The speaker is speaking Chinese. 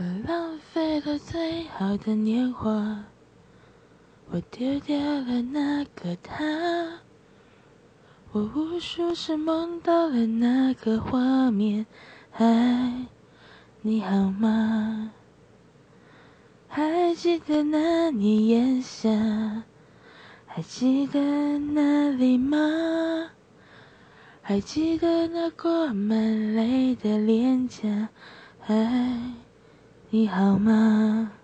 我浪费了最好的年华，我丢掉了那个他，我无数次梦到了那个画面。嗨，你好吗？还记得那年炎夏，还记得那里吗？还记得那挂满泪的脸颊？嗨。你好吗？